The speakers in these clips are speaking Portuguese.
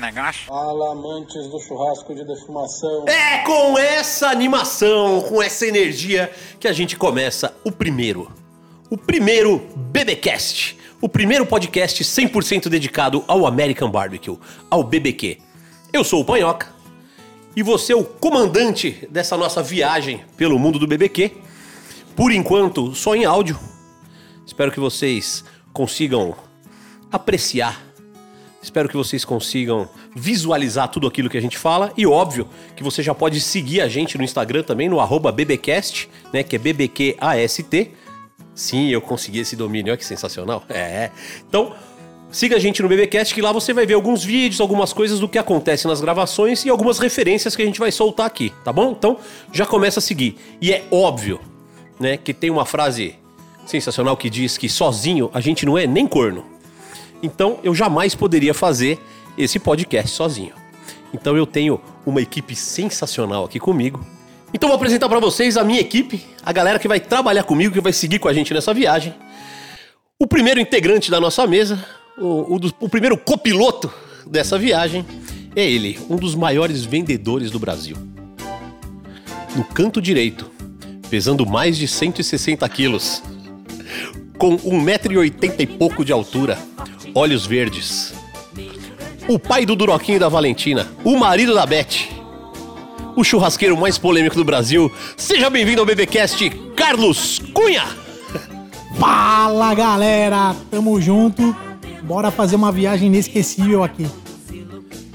negócio? Fala, amantes do churrasco de defumação. É com essa animação, com essa energia que a gente começa o primeiro. O primeiro BBcast. O primeiro podcast 100% dedicado ao American Barbecue, ao BBQ. Eu sou o Panhoca e você é o comandante dessa nossa viagem pelo mundo do BBQ. Por enquanto, só em áudio. Espero que vocês consigam apreciar. Espero que vocês consigam visualizar tudo aquilo que a gente fala. E óbvio que você já pode seguir a gente no Instagram também, no BBcast, né? Que é BBQAST. Sim, eu consegui esse domínio, olha que sensacional. É. Então, siga a gente no BBcast, que lá você vai ver alguns vídeos, algumas coisas do que acontece nas gravações e algumas referências que a gente vai soltar aqui, tá bom? Então, já começa a seguir. E é óbvio, né, que tem uma frase sensacional que diz que sozinho a gente não é nem corno. Então, eu jamais poderia fazer esse podcast sozinho. Então, eu tenho uma equipe sensacional aqui comigo. Então, vou apresentar para vocês a minha equipe, a galera que vai trabalhar comigo, que vai seguir com a gente nessa viagem. O primeiro integrante da nossa mesa, o, o, do- o primeiro copiloto dessa viagem, é ele, um dos maiores vendedores do Brasil. No canto direito, pesando mais de 160 quilos, com 1,80m e pouco de altura, olhos verdes. O pai do Duroquinho e da Valentina, o marido da Beth, o churrasqueiro mais polêmico do Brasil. Seja bem-vindo ao BBcast, Carlos Cunha! Fala galera, tamo junto. Bora fazer uma viagem inesquecível aqui.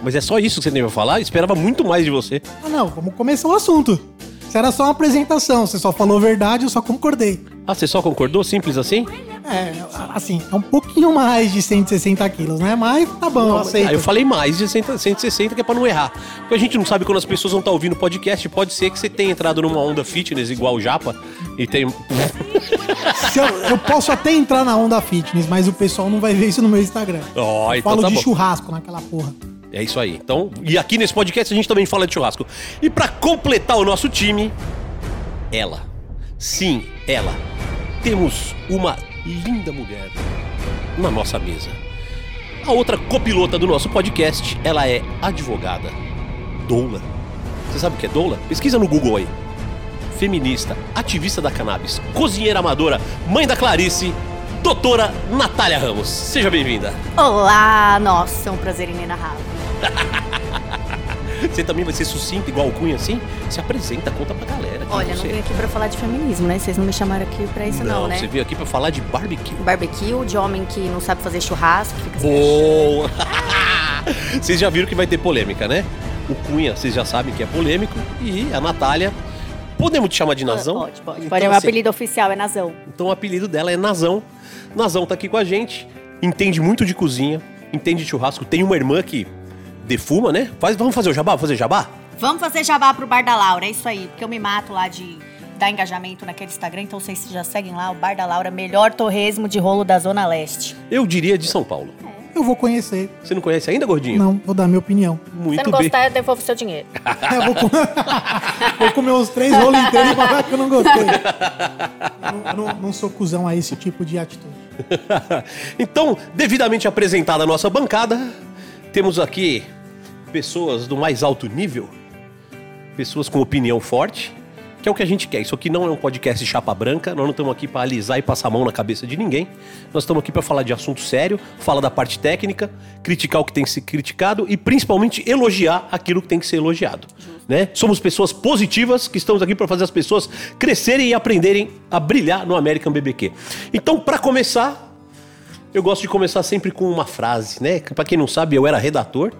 Mas é só isso que você tem pra falar? Eu esperava muito mais de você. Ah não, vamos começar o assunto. Isso era só uma apresentação, você só falou verdade, eu só concordei. Ah, você só concordou? Simples assim? É, assim, é um pouquinho mais de 160 quilos, né? Mas tá bom, eu aceito. Ah, eu falei mais de 100 160, que é pra não errar. Porque a gente não sabe quando as pessoas vão estar ouvindo o podcast. Pode ser que você tenha entrado numa onda fitness igual o Japa e tem. Eu, eu posso até entrar na onda fitness, mas o pessoal não vai ver isso no meu Instagram. Eu então Falo tá de bom. churrasco naquela porra. É isso aí. Então, e aqui nesse podcast a gente também fala de churrasco. E pra completar o nosso time, ela. Sim, ela. Temos uma linda mulher na nossa mesa. A outra copilota do nosso podcast, ela é advogada. Doula. Você sabe o que é doula? Pesquisa no Google aí. Feminista, ativista da cannabis, cozinheira amadora, mãe da Clarice, doutora Natália Ramos. Seja bem-vinda. Olá, nossa, é um prazer inenarrável. Você também vai ser sucinta igual o Cunha assim? Se apresenta, conta pra galera. Olha, você não é. vim aqui pra falar de feminismo, né? Vocês não me chamaram aqui pra isso não, né? você veio aqui pra falar de barbecue. Barbecue, de homem que não sabe fazer churrasco, fica se Boa! vocês já viram que vai ter polêmica, né? O Cunha, vocês já sabem que é polêmico. E a Natália, podemos te chamar de Nazão? Pode, pode. Então, pode, é meu assim, apelido oficial é Nazão. Então o apelido dela é Nazão. Nazão tá aqui com a gente, entende muito de cozinha, entende de churrasco. Tem uma irmã que defuma, né? Faz, vamos fazer o jabá? Vamos fazer jabá? Vamos fazer jabá pro Bar da Laura, é isso aí. Porque eu me mato lá de dar engajamento naquele Instagram, então vocês já seguem lá, o Bar da Laura, melhor torresmo de rolo da Zona Leste. Eu diria de São Paulo. Eu vou conhecer. Você não conhece ainda, gordinho? Não, vou dar minha opinião. Muito Se não bem. gostar, eu devolvo seu dinheiro. É, vou, com- vou comer os três rolos inteiros e falar que eu não gostei. Eu não, não- não sou cuzão a esse tipo de atitude. então, devidamente apresentada a nossa bancada, temos aqui pessoas do mais alto nível, pessoas com opinião forte, que é o que a gente quer. Isso aqui não é um podcast chapa branca, nós não estamos aqui para alisar e passar a mão na cabeça de ninguém. Nós estamos aqui para falar de assunto sério, falar da parte técnica, criticar o que tem que ser criticado e principalmente elogiar aquilo que tem que ser elogiado. Né? Somos pessoas positivas que estamos aqui para fazer as pessoas crescerem e aprenderem a brilhar no American BBQ. Então, para começar, eu gosto de começar sempre com uma frase, né? Pra quem não sabe, eu era redator,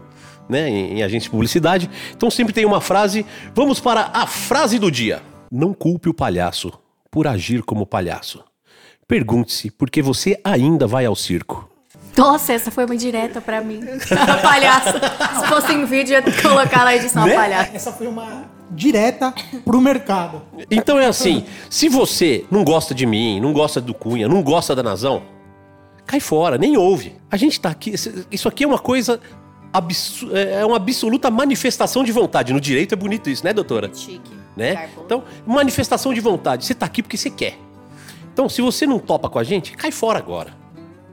né, em, em agência de publicidade. Então sempre tem uma frase. Vamos para a frase do dia. Não culpe o palhaço por agir como palhaço. Pergunte-se por que você ainda vai ao circo. Nossa, essa foi uma direta pra mim. palhaço. Se fosse em vídeo, eu ia colocar na edição Né? palhaço. Essa foi uma direta pro mercado. Então é assim, se você não gosta de mim, não gosta do Cunha, não gosta da Nazão, cai fora, nem ouve. A gente tá aqui, isso aqui é uma coisa absu- é uma absoluta manifestação de vontade. No direito é bonito isso, né, doutora? Chique. né? Então, manifestação de vontade. Você tá aqui porque você quer. Então, se você não topa com a gente, cai fora agora,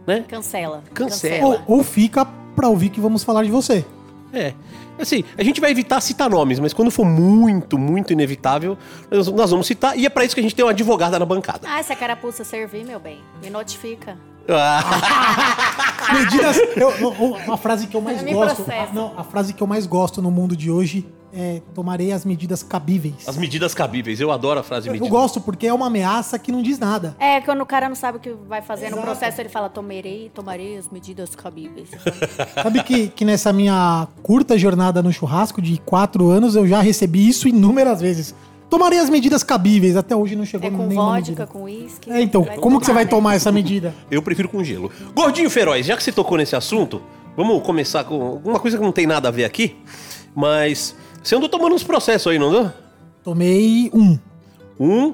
né? Cancela. Cancela. Ou, ou fica pra ouvir que vamos falar de você. É. Assim, a gente vai evitar citar nomes, mas quando for muito, muito inevitável, nós, nós vamos citar. E é pra isso que a gente tem uma advogada na bancada. Ah, se a carapuça servir, meu bem, me notifica. Ah, Medidas. eu- eu- uma frase que eu mais Me gosto. a- não, a frase que eu mais gosto no mundo de hoje é tomarei as medidas cabíveis. as medidas cabíveis. Eu adoro a frase Eu, eu gosto porque é uma ameaça que não diz nada. É, quando o cara não sabe o que vai fazer no Exato. processo, ele fala, tomarei, tomarei as medidas cabíveis. Sabe que, que nessa minha curta jornada no churrasco de quatro anos eu já recebi isso inúmeras vezes. Tomarei as medidas cabíveis. Até hoje não chegou É com nenhuma vodka, medida. com uísque. É, então, como que você vai né? tomar essa medida? Eu prefiro com gelo. Gordinho Feroz, já que você tocou nesse assunto, vamos começar com uma coisa que não tem nada a ver aqui, mas você andou tomando uns processos aí, não andou? Tomei um. Um,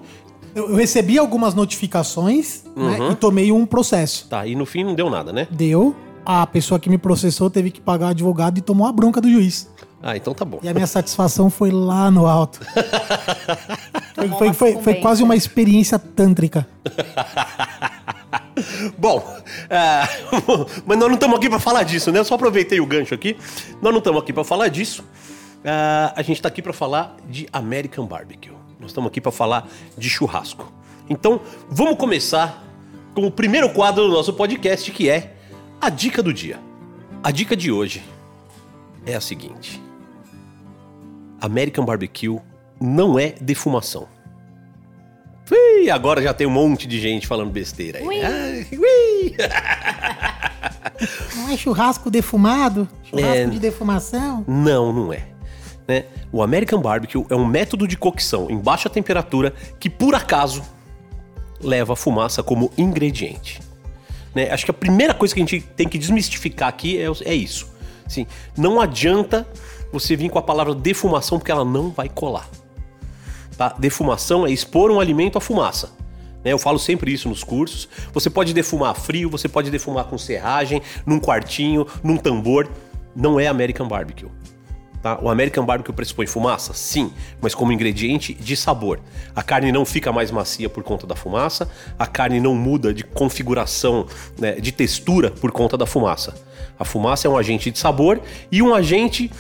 Eu, eu recebi algumas notificações né, e tomei um processo. tá, e no fim não deu nada, né? Deu, a pessoa que me processou teve que pagar o advogado e tomou a bronca do juiz. Ah, então tá bom. E a minha satisfação foi lá no alto. Foi, foi, foi, foi quase uma experiência tântrica. Bom, ah, mas nós não estamos aqui para falar disso, né? Eu só aproveitei o gancho aqui. Nós não estamos aqui para falar disso. Ah, a gente está aqui para falar de American Barbecue. Nós estamos aqui para falar de churrasco. Então, vamos começar com o primeiro quadro do nosso podcast, que é a dica do dia. A dica de hoje é a seguinte: American Barbecue não é defumação. Ui, agora já tem um monte de gente falando besteira aí. Ui. Ai, ui. Não é churrasco defumado? Churrasco É. de defumação? Não, não é. Né? O American Barbecue é um método de cocção em baixa temperatura que, por acaso, leva a fumaça como ingrediente. Né? Acho que a primeira coisa que a gente tem que desmistificar aqui é, é isso. Assim, não adianta você vir com a palavra defumação porque ela não vai colar. Tá? Defumação é expor um alimento à fumaça. né? Eu falo sempre isso nos cursos. Você pode defumar frio, você pode defumar com serragem, num quartinho, num tambor. Não é American Barbecue. Tá? O American Barbecue pressupõe fumaça? Sim, mas como ingrediente de sabor. A carne não fica mais macia por conta da fumaça, a carne não muda de configuração, né, de textura por conta da fumaça. A fumaça é um agente de sabor e um agente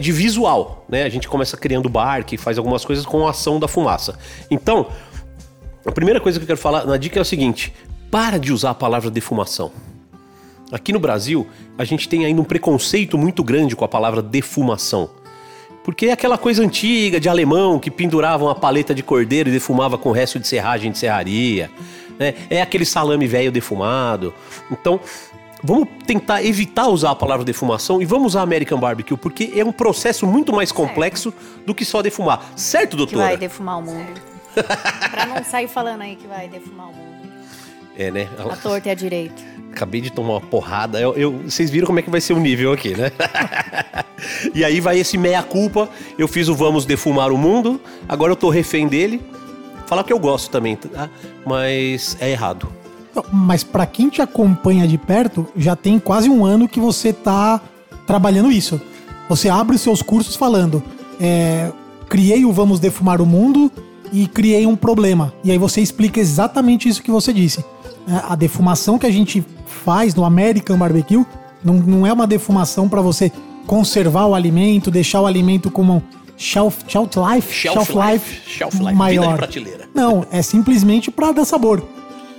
de visual. Né? A gente começa criando barque, faz algumas coisas com a ação da fumaça. Então, a primeira coisa que eu quero falar na dica é o seguinte: para de usar a palavra defumação. Aqui no Brasil, a gente tem ainda um preconceito muito grande com a palavra defumação. Porque é aquela coisa antiga de alemão que pendurava uma paleta de cordeiro e defumava com o resto de serragem de serraria. né? É aquele salame velho defumado. Então, vamos tentar evitar usar a palavra defumação e vamos usar American Barbecue, porque é um processo muito mais complexo do que só defumar. Certo, Que doutora? vai defumar o mundo. pra não sair falando aí que vai defumar o mundo. É, né? A torta e a direita. Acabei de tomar uma porrada. Eu, eu- vocês viram como é que vai ser o nível aqui, né? e aí vai esse meia-culpa. Eu fiz o Vamos Defumar o Mundo. Agora eu tô refém dele. Falar que eu gosto também, tá? Mas é errado. Mas pra quem te acompanha de perto, já tem quase um ano que você tá trabalhando isso. Você abre os seus cursos falando: é, criei o Vamos Defumar o Mundo e criei um problema. E aí você explica exatamente isso que você disse. É, A defumação que a gente faz no American Barbecue não, não é uma defumação para você conservar o alimento, deixar o alimento com um shelf, shelf life, Shelf life, shelf life, vida de maior. prateleira. Não, é simplesmente pra dar sabor.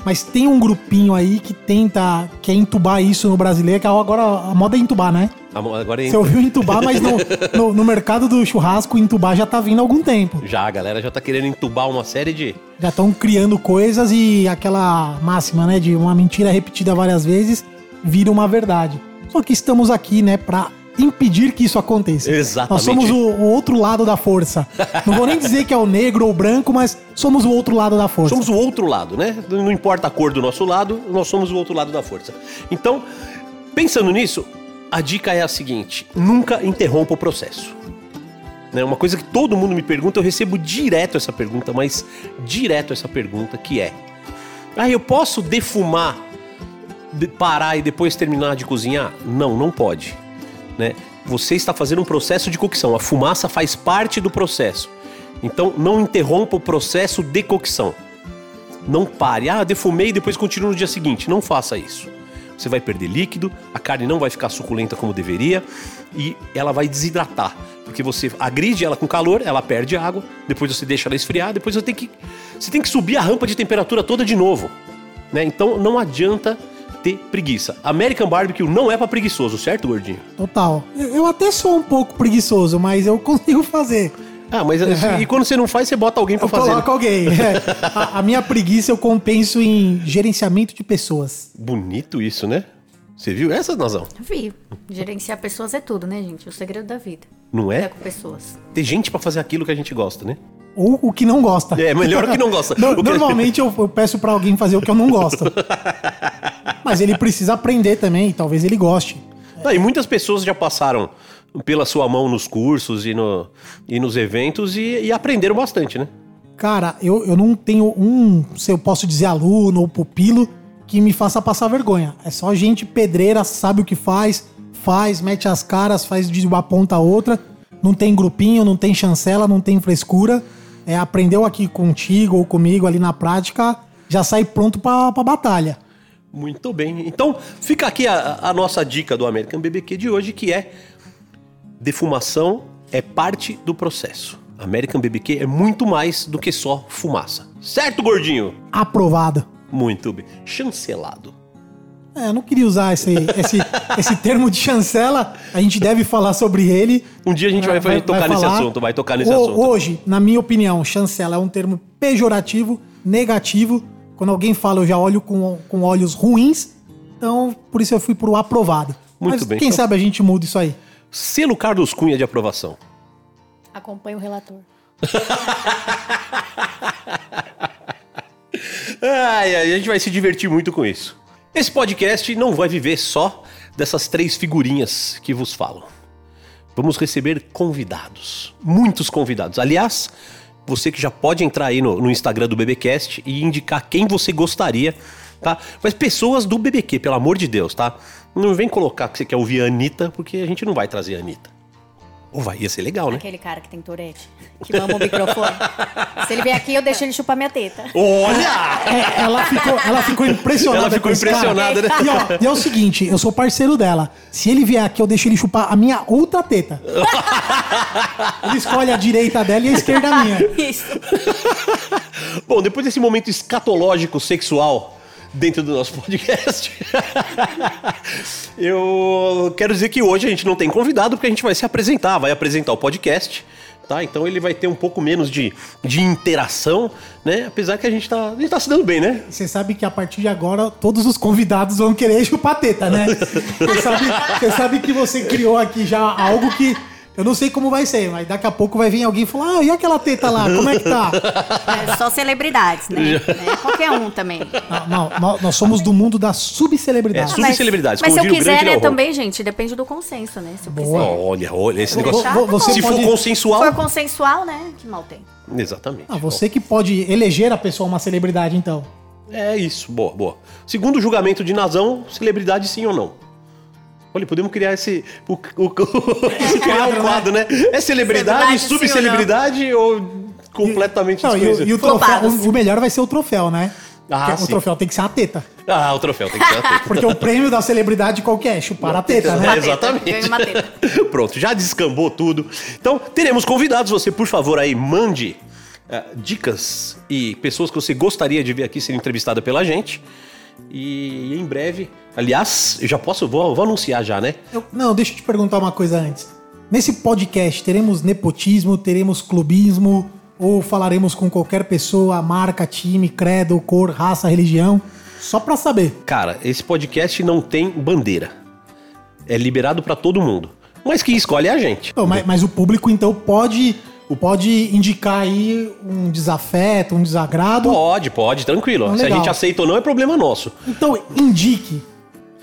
Mas tem um grupinho aí que tenta, quer entubar isso no brasileiro, que agora a moda é entubar, né? Agora Você ouviu entubar, mas no, no, no mercado do churrasco, entubar já tá vindo há algum tempo. já a galera já tá querendo entubar uma série de. Já estão criando coisas e aquela máxima, né, de uma mentira repetida várias vezes vira uma verdade. Só que estamos aqui, né, pra impedir que isso aconteça. Exatamente. Nós somos o, o outro lado da força. Não vou nem dizer que é o negro ou o branco, mas somos o outro lado da força. Somos o outro lado, né? Não importa a cor do nosso lado, nós somos o outro lado da força. Então, pensando nisso, a dica é a seguinte: nunca interrompa o processo. Né? Uma coisa que todo mundo me pergunta, eu recebo direto essa pergunta, mas direto essa pergunta, que é: Ah, eu posso defumar, de- parar e depois terminar de cozinhar? Não, não pode. Né? Você está fazendo um processo de cocção, a fumaça faz parte do processo. Então, não interrompa o processo de cocção. Não pare. Ah, defumei e depois continua no dia seguinte. Não faça isso. você vai perder líquido, a carne não vai ficar suculenta como deveria e ela vai desidratar. Porque você agride ela com calor, ela perde água, depois você deixa ela esfriar, depois você tem que, você tem que subir a rampa de temperatura toda de novo. Né? Então não adianta ter preguiça. American Barbecue não é pra preguiçoso, certo, gordinho? Total. Eu, até sou um pouco preguiçoso, mas eu consigo fazer. Ah, mas e quando você não faz, você bota alguém pra Eu fazer. né? coloco alguém. É. A, a minha preguiça eu compenso em gerenciamento de pessoas. Bonito isso, né? Você viu essa, Nazão? Vi. Gerenciar pessoas é tudo, né, gente? O segredo da vida. Não É é? com pessoas. Ter gente pra fazer aquilo que a gente gosta, né? Ou o que não gosta. É, melhor o que não gosta. No- que- Normalmente eu, eu peço pra alguém fazer o que eu não gosto. Mas ele precisa aprender também, talvez ele goste. E muitas pessoas já passaram pela sua mão nos cursos e, no, e nos eventos e, e aprenderam bastante, né? Cara, eu, eu não tenho um, se eu posso dizer aluno ou pupilo, que me faça passar vergonha. É só gente pedreira, sabe o que faz, faz, mete as caras, faz de uma ponta a outra. Não tem grupinho, não tem chancela, não tem frescura. É, aprendeu aqui contigo ou comigo ali na prática, já sai pronto pra, pra batalha. Muito bem. Então, fica aqui a, a nossa dica do American BBQ de hoje, que é defumação é parte do processo. American BBQ é muito mais do que só fumaça. Certo, gordinho? Aprovado. Muito bem. Chancelado. É, eu não queria usar esse, esse, esse termo de chancela. A gente deve falar sobre ele. Um dia a gente vai, vai tocar nesse falar. assunto, vai tocar nesse Ho- assunto. Hoje, na minha opinião, chancela é um termo pejorativo, negativo. Quando alguém fala, eu já olho com, com olhos ruins. Então, por isso eu fui pro aprovado. Muito Mas bem, quem então- sabe a gente muda isso aí. Selo Carlos Cunha de aprovação. Acompanhe o relator. Ai, ai, a gente vai se divertir muito com isso. Esse podcast não vai viver só dessas três figurinhas que vos falam. Vamos receber convidados, muitos convidados. Aliás, você que já pode entrar aí no, no Instagram do BBcast e indicar quem você gostaria, tá? Mas pessoas do BBQ, pelo amor de Deus, tá? Não vem colocar que você quer ouvir a Anitta, porque a gente não vai trazer a Anitta. Ou vai, ia ser legal, né? Aquele cara que tem Tourette, que mama o microfone. Se ele vier aqui, eu deixo ele chupar minha teta. Olha! É, ela, ficou, ela ficou impressionada. Ela ficou com esse cara. impressionada, né? E, ó, e é o seguinte, eu sou parceiro dela. Se ele vier aqui, eu deixo ele chupar a minha outra teta. ele escolhe a direita dela e a esquerda minha. Isso. Bom, depois desse momento escatológico sexual dentro do nosso podcast, eu quero dizer que hoje a gente não tem convidado porque a gente vai se apresentar, vai apresentar o podcast. Tá, então ele vai ter um pouco menos de, de interação, né? Apesar que a gente tá, a gente tá se dando bem, né? Você sabe que a partir de agora todos os convidados vão querer chupar teta, né? Você sabe, você sabe que você criou aqui já algo que eu não sei como vai ser, mas daqui a pouco vai vir alguém e falar: Ah, e aquela teta lá? Como é que tá? É só celebridades, né? É, qualquer um também. Não, não, nós, nós somos do mundo da subcelebridade. É, Subcelebridades, Mas, mas se eu quiser, grande né, também, gente, depende do consenso, né? Se eu Boa. quiser. Olha, olha, esse negócio. vo- você Se for pode- Se consensual. for consensual, né? Que mal tem. Exatamente. Ah, você que pode eleger a pessoa uma celebridade, então. É isso, boa, boa. Segundo o julgamento de Nazão, celebridade sim ou não? Olha, podemos criar esse. O, o, o- criar um quadro, quadro, né? É celebridade, subcelebridade ou, completamente Não, e, e o, troféu, o, o melhor vai ser o troféu, né? Ah, o troféu tem que ser a teta. Ah, o troféu tem que ser a teta. Porque o prêmio da celebridade qual que é? Chupar a teta, É, né? teta, exatamente. uma teta. Pronto, já descambou tudo. Então, teremos convidados. Você, por favor, aí, mande eh, dicas e pessoas que você gostaria de ver aqui sendo entrevistada pela gente. E em breve, aliás, eu já posso, vou, vou anunciar já, né? Eu- não, deixa eu te perguntar uma coisa antes. Nesse podcast, teremos nepotismo, teremos clubismo, ou falaremos com qualquer pessoa, marca, time, credo, cor, raça, religião? Só pra saber. Cara, esse podcast não tem bandeira. É liberado pra todo mundo. Mas quem escolhe é a gente. Então, mas, mas o público, então, pode, pode indicar aí um desafeto, um desagrado. Pode, pode, tranquilo. Então, Se a gente aceita ou não, é problema nosso. Então, indique.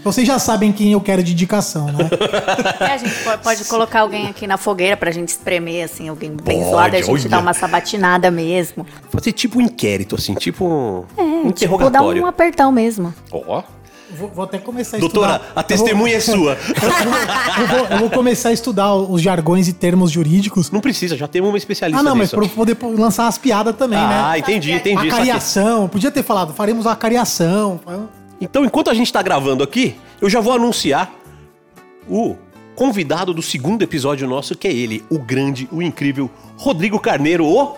Vocês já sabem quem eu quero de indicação, né? É, a gente pode, pode colocar alguém aqui na fogueira pra gente espremer, assim, alguém bem Pode, zoado e a gente olha. dar uma sabatinada mesmo. Fazer tipo um inquérito, assim, tipo um É, tipo, dar interrogatório. um apertão mesmo. Ó. Vou, vou até começar a Doutora, estudar. a testemunha é sua. Eu vou, eu vou começar a estudar os jargões e termos jurídicos. Não precisa, já temos uma especialista Ah, não, mas nisso. pra eu poder lançar as piadas também, Ah, né? entendi, entendi. saquei. Acariação, podia ter falado, faremos a acariação. Então, enquanto a gente tá gravando aqui, eu já vou anunciar o convidado do segundo episódio nosso, que é ele, o grande, o incrível Rodrigo Carneiro, o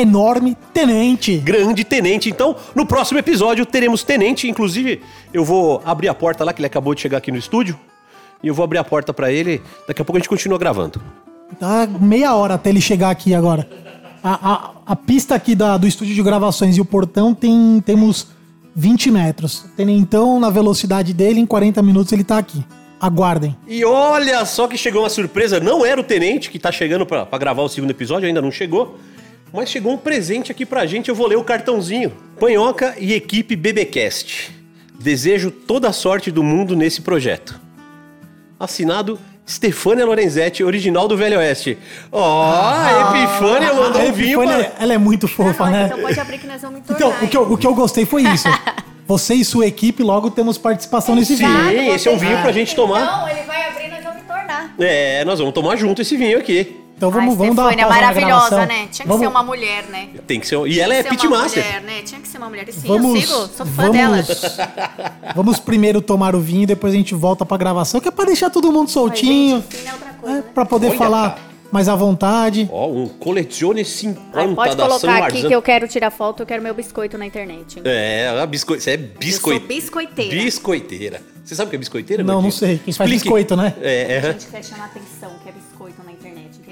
Enorme tenente. grande tenente. Então, no próximo episódio teremos tenente, inclusive eu vou abrir a porta lá que ele acabou de chegar aqui no estúdio. E eu vou abrir a porta pra ele, daqui a pouco a gente continua gravando. Tá meia hora até ele chegar aqui agora. A, a, a pista aqui da- do estúdio de gravações e o portão tem temos 20 metros. Tenentão, na velocidade dele, em 40 minutos ele tá aqui. Aguardem. E olha só que chegou uma surpresa, não era o tenente que tá chegando pra gravar o segundo episódio, ainda não chegou. Mas chegou um presente aqui pra gente, eu vou ler o cartãozinho. Panhoca e equipe BBcast. Desejo toda a sorte do mundo nesse projeto. Assinado Stefânia Lorenzetti, original do Velho Oeste. Ó, a Epifânia mandou um vinho Epifânia, pra... ela é muito fofa, né? então pode abrir que nós vamos entornar. Então, o que, eu, o que eu gostei foi isso. Você e sua equipe logo temos participação nesse Sim, vídeo. esse é um vinho pra gente tomar. Não, ele vai abrir e nós vamos entornar. É, nós vamos tomar junto esse vinho aqui. Então vamos, Ai, vamos dar uma pausa maravilhosa, né? Tinha que vamos, ser uma mulher, né? Tem que ser. E ela é Tinha que ser pitmaster. uma mulher, né? Tinha que ser uma mulher. Sim, Vamos, eu sigo, sou fã vamos, dela. vamos primeiro tomar o vinho, depois a gente volta pra gravação, que é pra deixar todo mundo soltinho, Mas, gente, vinho é outra coisa, é, né? pra poder Olha, falar cara. mais à vontade. Ó, um colecione 50 Ai, pode da São colocar aqui Marzano. que eu quero tirar foto, eu quero meu biscoito na internet. É, a bisco... você é biscoiteira. Eu sou biscoiteira. Biscoiteira. Você sabe o que é biscoiteira? Não, não sei. Quem faz Explique. biscoito, né? É, A é. gente quer chamar atenção, que é biscoito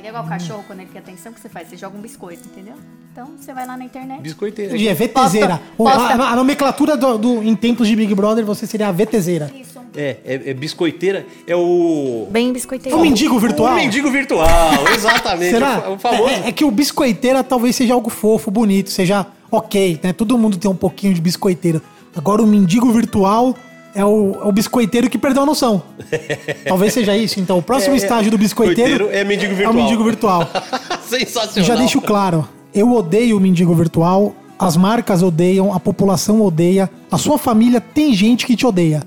internet. Entendeu? Igual o cachorro, quando ele quer atenção, o que você faz? Você joga um biscoito, entendeu? Então você vai lá na internet. Biscoiteira. Entendi, é VTZera. O- Posta- A, a nomenclatura do, do- em tempos de Big Brother, você seria a VTZera. Isso. É, é, é biscoiteira. É o. Bem biscoiteiro. O mendigo virtual. O mendigo virtual, exatamente. Será? O famoso. É, é que o biscoiteira talvez seja algo fofo, bonito, seja ok, né? Todo mundo tem um pouquinho de biscoiteiro. Agora o mendigo virtual é o, é o biscoiteiro que perdeu a noção. talvez seja isso. Então, o próximo É, estágio do biscoiteiro é mendigo É o virtual. mendigo virtual. Sensacional. já deixo claro, eu odeio o mendigo virtual, as marcas odeiam, a população odeia, a sua família tem gente que te odeia.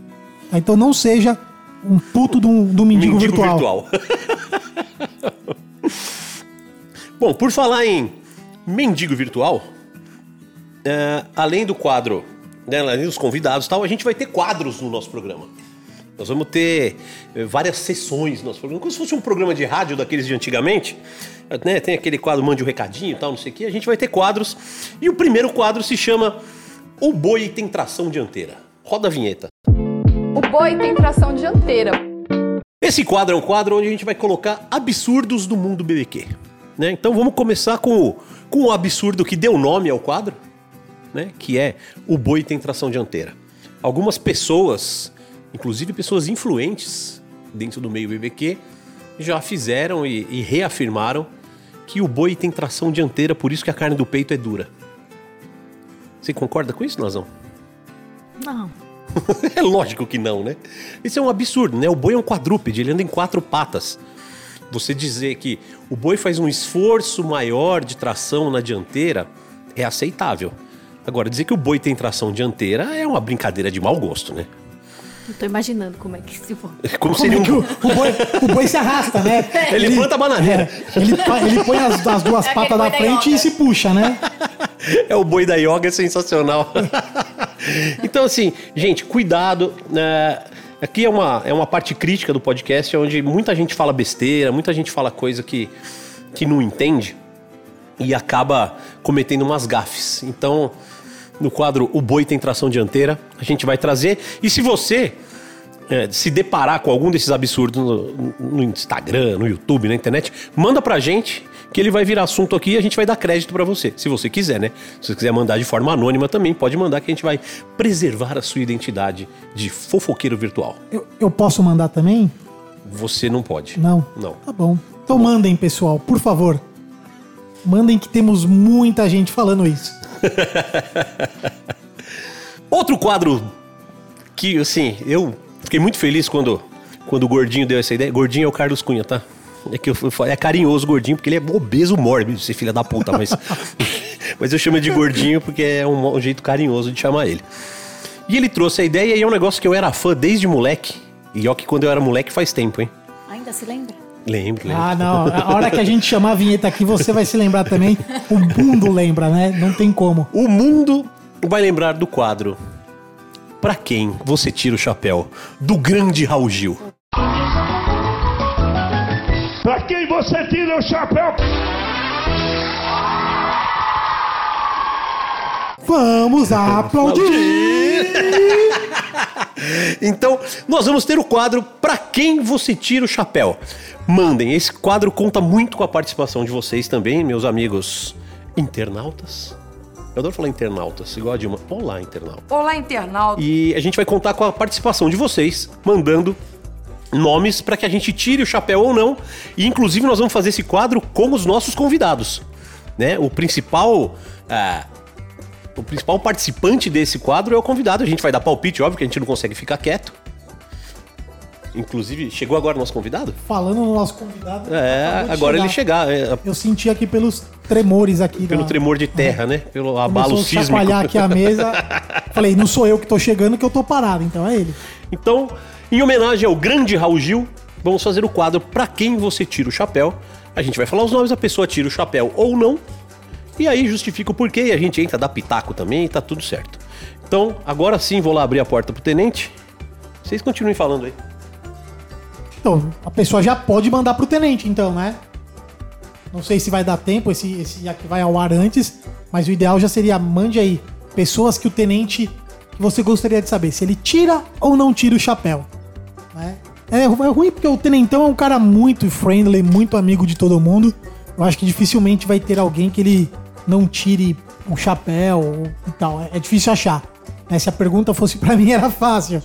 Tá? Então não seja um puto do, do mendigo, virtual. Bom, por falar em mendigo virtual, é, além do quadro, né, dos convidados e tal, a gente vai ter quadros no nosso programa. Nós vamos ter eh, várias sessões no nosso programa, como se fosse um programa de rádio daqueles de antigamente. né, Tem aquele quadro Mande um Recadinho e tal, não sei o quê. A gente vai ter quadros. E o primeiro quadro se chama O Boi Tem Tração Dianteira. Roda a vinheta. O boi tem tração dianteira. Esse quadro é um quadro onde a gente vai colocar absurdos do mundo BBQ. Né? Então vamos começar com o, com o absurdo que deu nome ao quadro, né? que é o boi tem tração dianteira. Algumas pessoas, inclusive pessoas influentes dentro do meio BBQ, já fizeram e, e reafirmaram que o boi tem tração dianteira, por isso que a carne do peito é dura. Você concorda com isso, Nazão? Não. É lógico que não, né? Isso é um absurdo, né? O boi é um quadrúpede, ele anda em quatro patas. Você dizer que o boi faz um esforço maior de tração na dianteira é aceitável. Agora, dizer que o boi tem tração dianteira é uma brincadeira de mau gosto, né? Eu tô imaginando como é que se for. Como Como seria é que o, um... o boi, o boi se arrasta, né? Ele planta a bananeira. É, ele, ele põe as, as duas É patas boi na da frente e se puxa, né? É o boi da yoga, é sensacional. então, assim, gente, cuidado. né? Aqui é uma, é uma parte crítica do podcast, onde muita gente fala besteira, muita gente fala coisa que, que não entende e acaba cometendo umas gafes. Então, no quadro O Boi Tem Tração Dianteira, a gente vai trazer. E se você é, se deparar com algum desses absurdos no, no Instagram, no YouTube, na internet, manda pra gente que ele vai virar assunto aqui e a gente vai dar crédito pra você, se você quiser, né? Se você quiser mandar de forma anônima também, pode mandar que a gente vai preservar a sua identidade de fofoqueiro virtual. Eu, eu posso mandar também? Você não pode. Não. Não. Tá bom. Então mandem, pessoal, por favor. Mandem que temos muita gente falando isso. Outro quadro que, assim, eu fiquei muito feliz quando, quando o Gordinho deu essa ideia. Gordinho é o Carlos Cunha, tá? É que eu, é carinhoso o Gordinho, porque ele é obeso mórbido, esse filho da puta, mas. mas eu chamo ele de Gordinho porque é um, um jeito carinhoso de chamar ele. E ele trouxe a ideia e é um negócio que eu era fã desde moleque. E ó, que quando eu era moleque faz tempo, hein? Ainda se lembra? Lembro, lembro. Ah, não. A hora que a gente chamar a vinheta aqui, você vai se lembrar também. O mundo lembra, né? Não tem como. O mundo vai lembrar do quadro pra quem você tira o chapéu? Do grande Raul Gil. Pra quem você tira o chapéu? Vamos aplaudir! Então, nós vamos ter o quadro Pra quem você tira o chapéu. Mandem, esse quadro conta muito com a participação de vocês também, meus amigos internautas. Eu adoro falar internautas, igual a Dilma. Olá, internauta. Olá, internauta. E a gente vai contar com a participação de vocês, mandando nomes para que a gente tire o chapéu ou não. E inclusive nós vamos fazer esse quadro com os nossos convidados, né? O principal ah, o principal participante desse quadro é o convidado. A gente vai dar palpite, óbvio que a gente não consegue ficar quieto. Inclusive, chegou agora o nosso convidado? Falando no nosso convidado. É, agora ele chegar. é, Eu senti aqui pelos tremores aqui. pelo da- tremor de terra, né? Pelo abalo Começou sísmico. chacoalhar aqui a mesa. Falei, não sou eu que tô chegando, que eu tô parado. Então é ele. Então, em homenagem ao grande Raul Gil, vamos fazer o quadro Pra quem você tira o chapéu. A gente vai falar os nomes, a pessoa tira o chapéu ou não. E aí justifica o porquê e a gente entra, dá pitaco também e tá tudo certo. Então, agora sim vou lá abrir a porta pro tenente. Vocês continuem falando aí. Então, a pessoa já pode mandar pro tenente, então, né? Não sei se vai dar tempo, esse, esse aqui vai ao ar antes, mas o ideal já seria mande aí pessoas que o tenente que você gostaria de saber se ele tira ou não tira o chapéu. Né? É, é ruim porque o tenentão é um cara muito friendly, muito amigo de todo mundo. Eu acho que dificilmente vai ter alguém que ele não tire o chapéu e tal. É, é difícil achar. né? Se a pergunta fosse pra mim era fácil,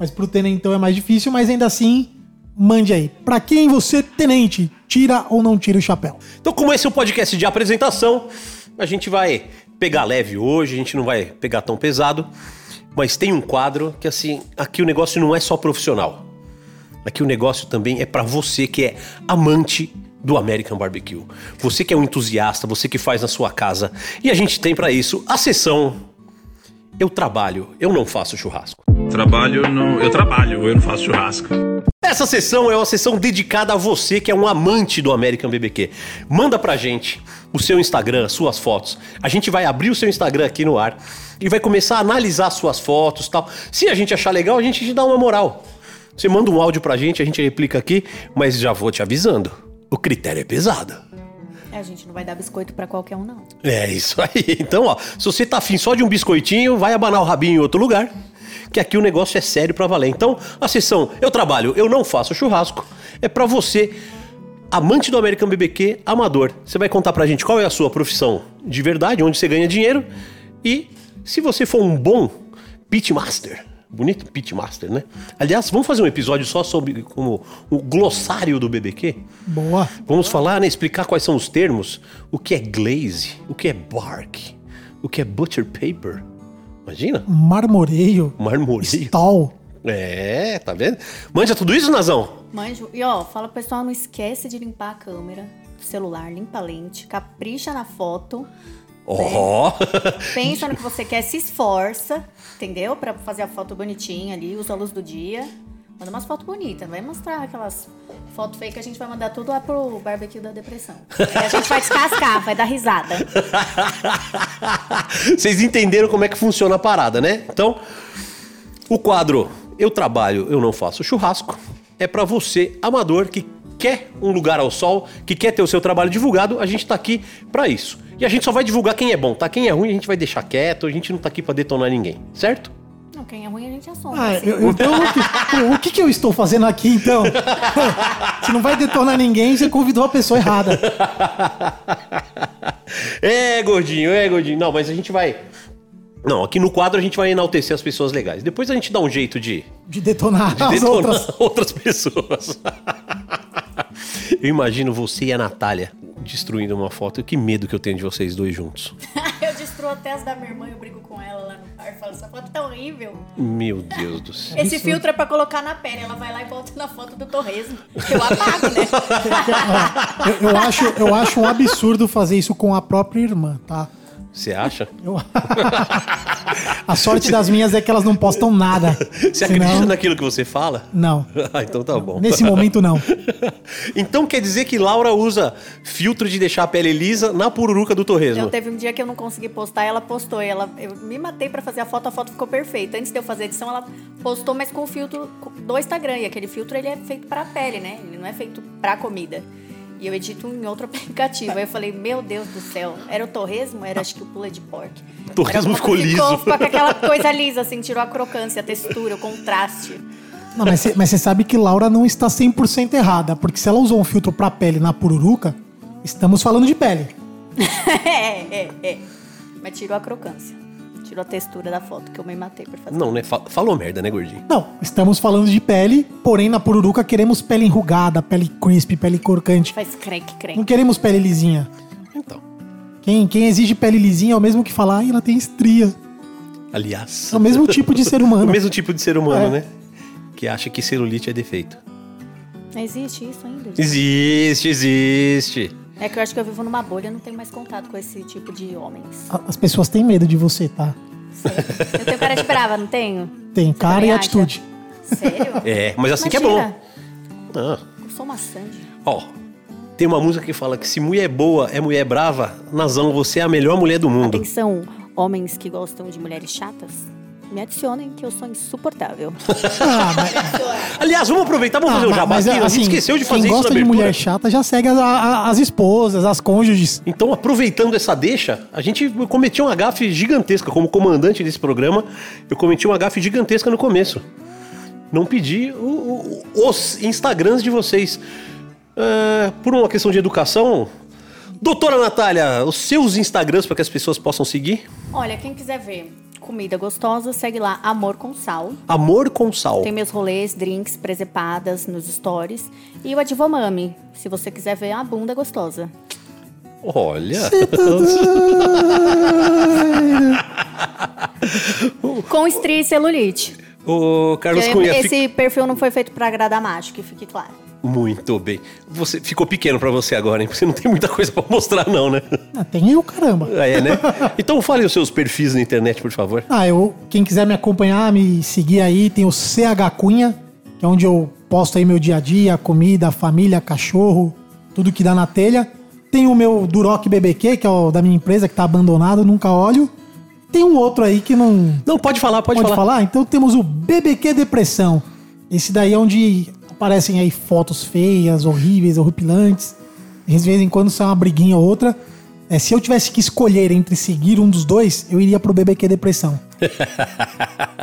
mas pro tenentão é mais difícil, mas ainda assim, mande aí. Pra quem você, tenente, tira ou não tira o chapéu? Então, como esse é um podcast de apresentação, a gente vai pegar leve hoje, a gente não vai pegar tão pesado, mas tem um quadro que assim, aqui o negócio não é só profissional. Aqui o negócio também é pra você que é amante do American Barbecue. Você que é um entusiasta, você que faz na sua casa. E a gente tem pra isso a sessão Eu trabalho, eu não faço churrasco. Trabalho no. Eu trabalho, eu não faço churrasco. Essa sessão é uma sessão dedicada a você que é um amante do American BBQ. Manda pra gente o seu Instagram, suas fotos. A gente vai abrir o seu Instagram aqui no ar e vai começar a analisar suas fotos e tal. Se a gente achar legal, a gente te dá uma moral. Você manda um áudio pra gente, a gente replica aqui, mas já vou te avisando. O critério é pesado. É, a gente não vai dar biscoito pra qualquer um, não. É isso aí. Então, ó, se você tá afim só de um biscoitinho, vai abanar o rabinho em outro lugar. Que aqui o negócio é sério pra valer. Então, a sessão Eu Trabalho, Eu Não Faço Churrasco é pra você, amante do American BBQ, amador. Você vai contar pra gente qual é a sua profissão de verdade, onde você ganha dinheiro. E se você for um bom pitmaster. Bonito pitmaster, né? Aliás, vamos fazer um episódio só sobre como o glossário do BBQ? Boa. Vamos falar, né? Explicar quais são os termos. O que é glaze? O que é bark? O que é butcher paper? Imagina? Marmoreio. Marmoreio. Stall. É, tá vendo? Manja tudo isso, Nazão? Manjo. E ó, fala pro pessoal, não esquece de limpar a câmera celular, limpa a lente, capricha na foto. Ó! Pensa no que você quer, se esforça, entendeu? Pra fazer a foto bonitinha ali, usa a luz do dia. Manda umas fotos bonitas, não vai mostrar aquelas fotos feias que a gente vai mandar tudo lá pro barbecue da depressão. Aí a gente vai descascar, vai dar risada. Vocês entenderam como é que funciona a parada, né? Então, o quadro Eu Trabalho, Eu Não Faço Churrasco é pra você, amador, que quer um lugar ao sol, que quer ter o seu trabalho divulgado, a gente tá aqui pra isso. E a gente só vai divulgar quem é bom, tá? Quem é ruim a gente vai deixar quieto, a gente não tá aqui pra detonar ninguém, certo? Não, quem é ruim a gente assume. Ah, assim. eu, então, o, que, o que que eu estou fazendo aqui, então? Se não vai detonar ninguém, você convidou a pessoa errada. é, gordinho, é, gordinho. Não, mas a gente vai. Não, aqui no quadro a gente vai enaltecer as pessoas legais. Depois a gente dá um jeito de, De detonar de as detonar outras. outras pessoas. Eu imagino você e a Natália destruindo uma foto. Que medo que eu tenho de vocês dois juntos. eu destruo até as da minha irmã, eu brigo com ela lá no bar, falo, essa foto tá horrível. Meu Deus do céu. Esse filtro é pra colocar na pele, ela vai lá e volta na foto do torresmo. Eu apago, né? Eu, eu acho, eu acho um absurdo fazer isso com a própria irmã, tá? Você acha? Eu- A sorte das minhas é que elas não postam nada. Você Senão- acredita naquilo que você fala? Não. Ah, então tá bom. Nesse momento, não. então quer dizer que Laura usa filtro de deixar a pele lisa na pururuca do torresmo. Eu teve um dia que eu não consegui postar, ela postou. Ela, eu me matei pra fazer a foto, a foto ficou perfeita. Antes de eu fazer a edição, ela postou, mas com o filtro do Instagram. E aquele filtro, ele é feito pra pele, né? Ele não é feito pra comida. E eu edito em outro aplicativo. Aí eu falei, meu Deus do céu. Era o torresmo? Era acho que o pula de pork. Torresmo Era ficou liso. Ficou, ficou com aquela coisa lisa, assim, tirou a crocância, a textura, o contraste. Não, mas você mas você sabe que Laura não está 100% errada, porque se ela usou um filtro pra pele na pururuca, estamos falando de pele. é, é, é. Mas tirou a crocância. Tirou a textura da foto, que eu me matei pra fazer. Não, né? Fa- Falou merda, né, gordinho? Não, estamos falando de pele, porém na pururuca queremos pele enrugada, pele crisp, pele corcante. Faz crank, crank. Não queremos pele lisinha. Então. Quem, quem exige pele lisinha é o mesmo que falar, ai, ela tem estria. Aliás. É o mesmo tipo de ser O humano. mesmo tipo de ser humano, É. né? Que acha que celulite é defeito. Existe isso ainda? gente? Existe, existe. É que eu acho que eu vivo numa bolha, não tenho mais contato com esse tipo de homens. As pessoas têm medo de você, tá? Sério. Eu tenho cara de brava, não tenho? Tem cara também e acha? atitude. Sério? É, mas assim que é bom. Imagina, Ah, Eu sou uma Sandy. ó. Tem uma música que fala que se mulher boa é mulher brava, Nazão, você é a melhor mulher do mundo. Atenção, homens que gostam de mulheres chatas, me adicionem que eu sou insuportável. Ah, mas, Aliás, vamos aproveitar, vamos ah, fazer um mas- jabá mas, a assim, gente esqueceu de fazer quem isso gosta na de mulher chata já segue as, a- as esposas, as cônjuges. Então, aproveitando essa deixa, a gente cometeu uma gafe gigantesca. Como comandante desse programa, eu cometi uma gafe gigantesca no começo. Não pedi o- o- os Instagrams de vocês. É, por uma questão de educação, doutora Natália, os seus Instagrams para que as pessoas possam seguir? Olha, quem quiser ver comida gostosa, segue lá Amor com Sal. Amor com sal. Tem meus rolês, drinks, presepadas nos stories. E o Advomami, se você quiser ver a bunda gostosa. Olha. Com estria e celulite. Ô, Carlos Cunha, esse fi- perfil não foi feito pra agradar macho, que fique claro. Muito bem. Você ficou pequeno para você agora, hein? Você não tem muita coisa para mostrar não, né? Ah, tem eu, caramba. É, né? Então fale os seus perfis na internet, por favor. Ah, eu, quem quiser me acompanhar, me seguir aí, tem o CH Cunha, que é onde eu posto aí meu dia a dia, comida, família, cachorro, tudo que dá na telha. Tem o meu Duroc BBQ, que é o da minha empresa, que tá abandonado, nunca olho. Tem um outro aí que não, Não, pode falar, pode, Pode, falar. falar. Então temos o BBQ Depressão. Esse daí é onde aparecem aí fotos feias, horríveis, horripilantes. De vez em quando sai uma briguinha ou outra. É, se eu tivesse que escolher entre seguir um dos dois, eu iria pro BBQ Depressão.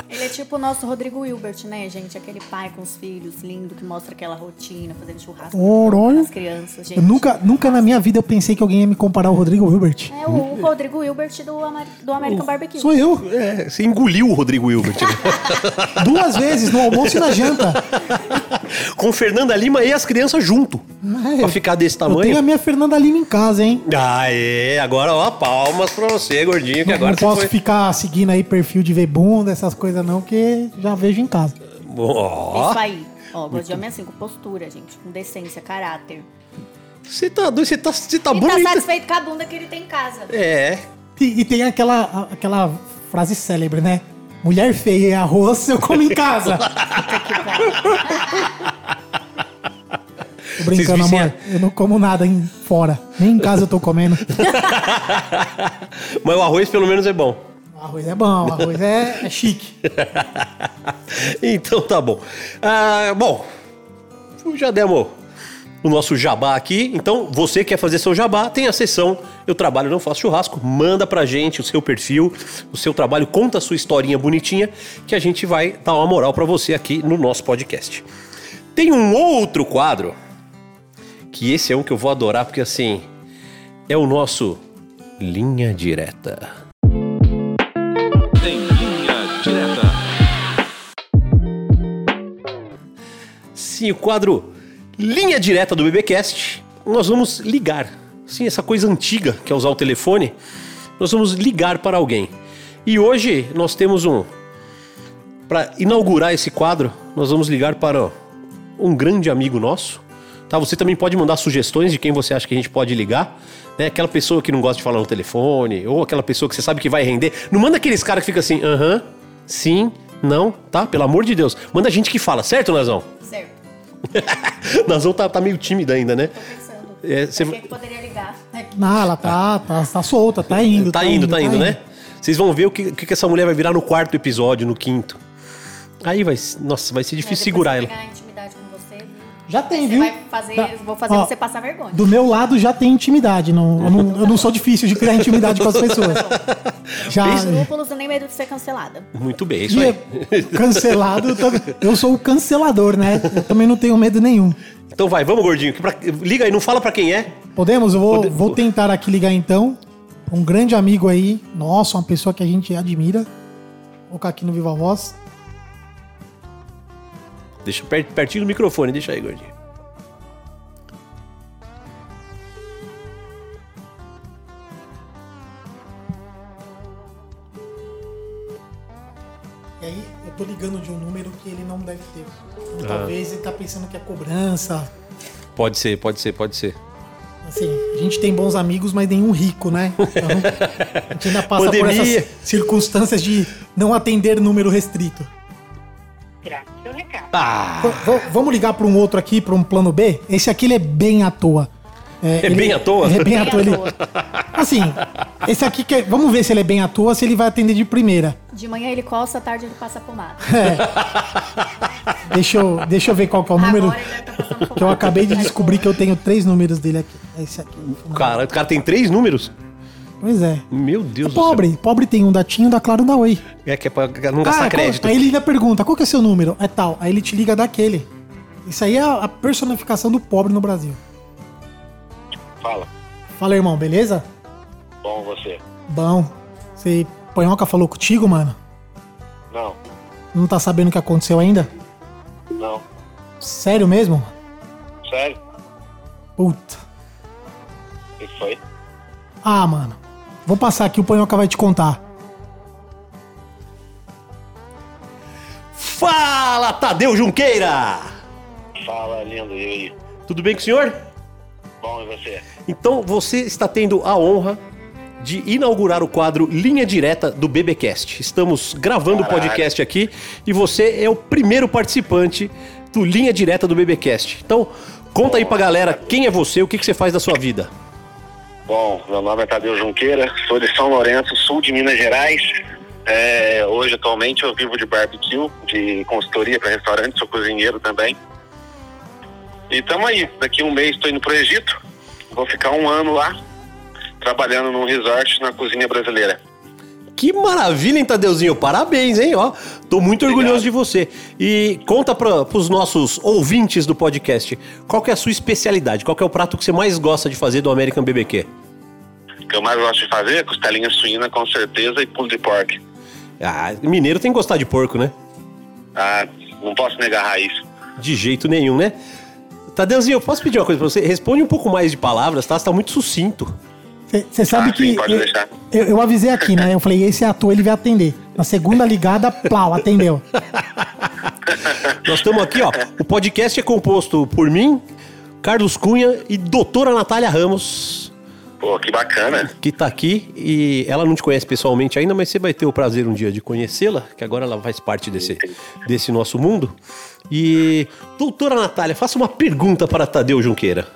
Ele é tipo o nosso Rodrigo Hilbert, né, gente? Aquele pai com os filhos, lindo, que mostra aquela rotina, fazendo churrasco com as crianças, gente. Eu nunca, nunca na minha vida eu pensei que alguém ia me comparar ao Rodrigo Hilbert. É o Rodrigo Hilbert do, Ameri- do American Barbecue. Sou eu. É, você engoliu o Rodrigo Hilbert, né? Duas vezes, no almoço e na janta. Com Fernanda Lima e as crianças junto. É, Pra ficar desse Eu tenho a tamanho. minha Fernanda Lima em casa, hein? Ah, é. Agora, ó, palmas pra você, gordinho, que Não, agora não você posso foi... ficar seguindo aí perfil de ver bunda, essas coisas não, que já vejo em casa. Ó, Isso aí. Ó, gosto de homem assim, com postura, gente. Com decência, caráter. você tá doido, você tá, você tá e tá bonita. satisfeito com a bunda que ele tem em casa. É. E, e tem aquela, aquela frase célebre, né? Mulher feia e arroz eu como em casa. Tô brincando, amor. Eu não como nada em fora. Nem em casa eu tô comendo. Mas o arroz pelo menos é bom. O arroz é bom, o arroz é, é chique. então tá bom. Ah, bom, já demos o nosso jabá aqui. Então, você quer fazer seu jabá, tem a seção Eu Trabalho Não Faço Churrasco. Manda pra gente o seu perfil, o seu trabalho, conta a sua historinha bonitinha, que a gente vai dar uma moral pra você aqui no nosso podcast. Tem um outro quadro, que esse é um que eu vou adorar, porque assim, é o nosso Linha Direta. Em linha direta. Sim, o quadro Linha Direta do BBcast, nós vamos ligar. Sim, essa coisa antiga que é usar o telefone, nós vamos ligar para alguém. E hoje nós temos um para inaugurar esse quadro, nós vamos ligar para um grande amigo nosso, Tá? Você também pode mandar sugestões de quem você acha que a gente pode ligar. Né? Aquela pessoa que não gosta de falar no telefone, ou aquela pessoa que você sabe que vai render. Não manda aqueles caras que fica assim, aham, sim, não, tá? Pelo amor de Deus. Manda gente que fala, certo, Nazão? Certo. Nazão tá, tá meio tímida ainda, né? Tô pensando. É, você- Pra que poderia ligar? É, Não, ela tá, tá, tá solta, tá indo. Tá indo, tá indo, né? Vocês vão ver o que, que essa mulher vai virar no quarto episódio, no quinto. Aí vai. Nossa, vai ser difícil depois segurar ela. Já tem, você viu? vai fazer, Tá. vou fazer Ó, você passar vergonha. Do meu lado já tem intimidade. Não, eu, não, eu não sou difícil de criar intimidade com as pessoas. Já. Escrúpulos nem medo de ser cancelada. Muito bem, isso E aí. cancelado, eu tam- eu sou o cancelador, né? Eu também não tenho medo nenhum. Então vai, vamos, gordinho. que pra- liga aí, não fala pra quem é. Podemos? Eu vou, Pode- vou tentar aqui ligar então. Um grande amigo aí, nossa, uma pessoa que a gente admira. Vou colocar aqui no Viva Voz. Deixa per- pertinho do microfone, deixa aí, gordinho. E aí eu tô ligando de um número que ele não deve ter. Então, Ah. Talvez ele tá pensando que é cobrança. Pode ser, pode ser, pode ser. Assim, a gente tem bons amigos, mas nenhum rico, né? Então, a gente ainda passa por Pandemia. essas circunstâncias de não atender número restrito. Ah, V- v- vamos ligar para um outro aqui, para um plano B? Esse aqui ele é bem à toa. É bem à toa? Ele é bem à toa. ele-. Assim, esse aqui, que é- vamos ver se ele é bem à toa, se ele vai atender de primeira. De manhã ele coça, à tarde ele passa pomada. Deixa eu, deixa eu ver qual que é o número. Agora ele passando pomada. Que eu acabei de descobrir que eu tenho três números dele aqui. É esse aqui. cara, o cara tem três números? Pois é. Meu Deus Pobre, pobre tem um da TIM e um da Claro da Oi. do céu. É que é pra não gastar qual- crédito. Aí ele ainda pergunta, qual que é seu número? É tal. Aí ele te liga daquele. Isso aí é a a personificação do pobre no Brasil. Fala. Fala, irmão, beleza? Bom, você. Bom. Você, Panhoca falou contigo, mano? Não, Não tá sabendo o que aconteceu ainda? não. Sério mesmo? Sério? Puta. O que foi? Ah, mano. Vou passar aqui, o Panhoca vai te contar. Fala, Tadeu Junqueira! Fala, lindo. E aí? Tudo bem com o senhor? Bom, e você? Então você está tendo a honra de inaugurar o quadro Linha Direta do BBcast. Estamos gravando o podcast aqui e você é o primeiro participante do Linha Direta do BBcast. Então, conta aí pra galera quem é você, o que, que você faz da sua vida. Bom, meu nome é Tadeu Junqueira, sou de São Lourenço, sul de Minas Gerais. É, hoje, atualmente, eu vivo de barbecue, de consultoria para restaurante, sou cozinheiro também. E tamo aí, daqui um mês estou indo pro Egito, vou ficar um ano lá, trabalhando num resort na cozinha brasileira. Que maravilha, hein, Tadeuzinho? Parabéns, hein? Ó, tô muito Obrigado. orgulhoso de você. E conta para os nossos ouvintes do podcast, qual que é a sua especialidade? Qual que é o prato que você mais gosta de fazer do American BBQ? O que eu mais gosto de fazer é costelinha suína, com certeza, e pulled pork. Ah, mineiro tem que gostar de porco, né? Ah, não posso negar a raiz. De jeito nenhum, né? Tadeuzinho, eu posso pedir uma coisa pra você? Responde um pouco mais de palavras, tá? Você tá muito sucinto. Você sabe Ah, que. sim, pode eu, deixar. eu- eu avisei aqui, né? Eu falei, esse ator ele vai atender. Na segunda ligada, plau, atendeu. Nós estamos aqui, ó. O podcast é composto por mim, Carlos Cunha e doutora Natália Ramos, Pô, que bacana. que tá aqui. E ela não te conhece pessoalmente ainda, mas você vai ter o prazer um dia de conhecê-la, que agora ela faz parte desse, desse nosso mundo. E, doutora Natália, faça uma pergunta para Tadeu Junqueira.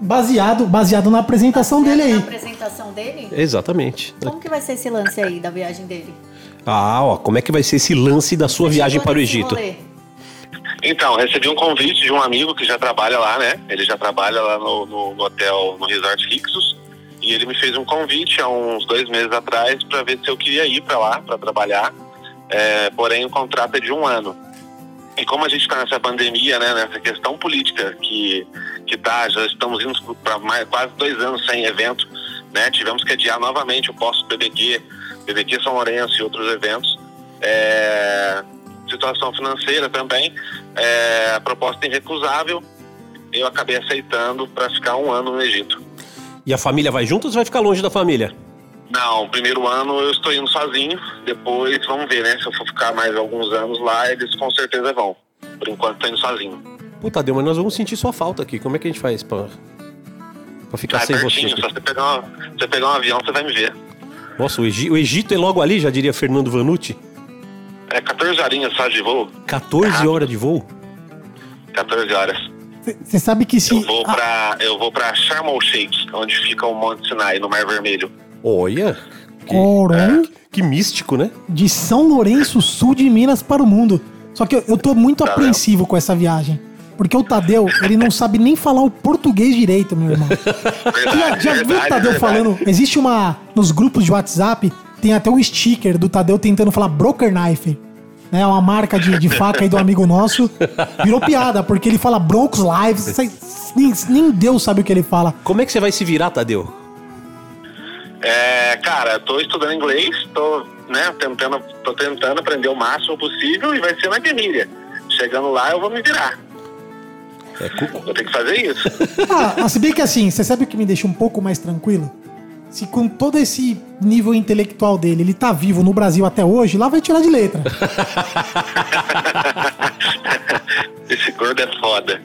Baseado, baseado na apresentação dele na aí. apresentação dele? Exatamente. Como que vai ser esse lance aí da viagem dele? Ah, ó, como é que vai ser esse lance da sua Você viagem para o Egito? rolê? Então, recebi um convite de um amigo que já trabalha lá, né? Ele já trabalha lá no, no- no hotel, no Resort Rixos. E ele me fez um convite há uns dois meses atrás para ver se eu queria ir para lá para trabalhar. É, porém, o contrato é de um ano. E como a gente está nessa pandemia, né, nessa questão política que que tá, já estamos indo para quase dois anos sem evento, né? Tivemos que adiar novamente o posto BBQ, BBQ São Lourenço e outros eventos. É, situação financeira também, é, a proposta é irrecusável. Eu acabei aceitando para ficar um ano no Egito. E a família vai junto ou você vai ficar longe da família? Não, o primeiro ano eu estou indo sozinho. Depois vamos ver, né? Se eu for ficar mais alguns anos lá, eles com certeza vão. Por enquanto estou indo sozinho. Pô, Tadeu, mas nós vamos sentir sua falta aqui. Como é que a gente faz pra, pra ficar Ah, sem pertinho, você? só você pegar, um, você pegar um avião, você vai me ver. Nossa, o, Egi- o Egito é logo ali, já diria Fernando Vanucci. É 14 horinhas só de voo. 14 horas de voo? 14 horas. Você sabe que se. Eu vou ah, pra, eu vou pra Sharm el Sheikh, onde fica o Monte Sinai, no Mar Vermelho. Olha. Que, Coron que místico, né? de São Lourenço, sul de Minas para o mundo. Só que eu, eu tô muito apreensivo com essa viagem. Porque o Tadeu, ele não sabe nem falar o português direito, meu irmão. Já, Verdade, já viu o Tadeu verdade. falando? Existe uma. Nos grupos de WhatsApp, tem até um sticker do Tadeu tentando falar Broker Knife. Né, uma marca de, de faca aí do amigo nosso. Virou piada, porque ele fala Broncos Lives. Nem, nem Deus sabe o que ele fala. Como é que você vai se virar, Tadeu? É, cara, tô estudando inglês, tô, né, tentando, tô tentando aprender o máximo possível e vai ser na Guemilha. Chegando lá, eu vou me virar. É, cu- Vou ter que fazer isso. Ah, se bem que assim, você sabe o que me deixa um pouco mais tranquilo? Se com todo esse nível intelectual dele, ele tá vivo no Brasil até hoje, lá vai tirar de letra. Esse gordo é foda.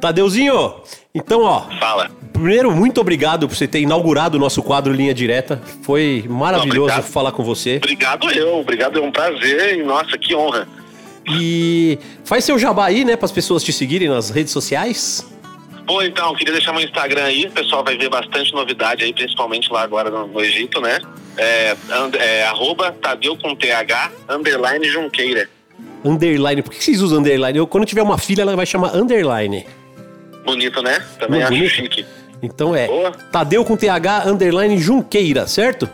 Tadeuzinho, então, ó, Fala. primeiro, muito obrigado por você ter inaugurado o nosso quadro Linha Direta. Foi maravilhoso Obrigado. falar com você. Obrigado eu, obrigado, é um prazer e nossa, que honra. E faz seu jabá aí, né, para as pessoas te seguirem nas redes sociais. Bom, então, queria deixar meu Instagram aí, o pessoal vai ver bastante novidade aí, principalmente lá agora no, no Egito, né? É, and- é arroba Tadeu com TH, underline Junqueira. Underline. Por que vocês usam underline? Eu, quando tiver uma filha, ela vai chamar underline. Bonito, né? Também Não, acho bonito. chique. Então é Boa. Tadeu com TH underline Junqueira, certo?